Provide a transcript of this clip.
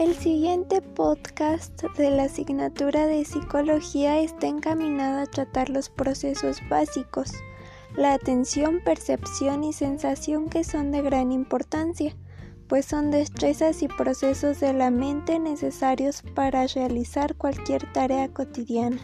El siguiente podcast de la asignatura de psicología está encaminado a tratar los procesos básicos, la atención, percepción y sensación que son de gran importancia, pues son destrezas y procesos de la mente necesarios para realizar cualquier tarea cotidiana.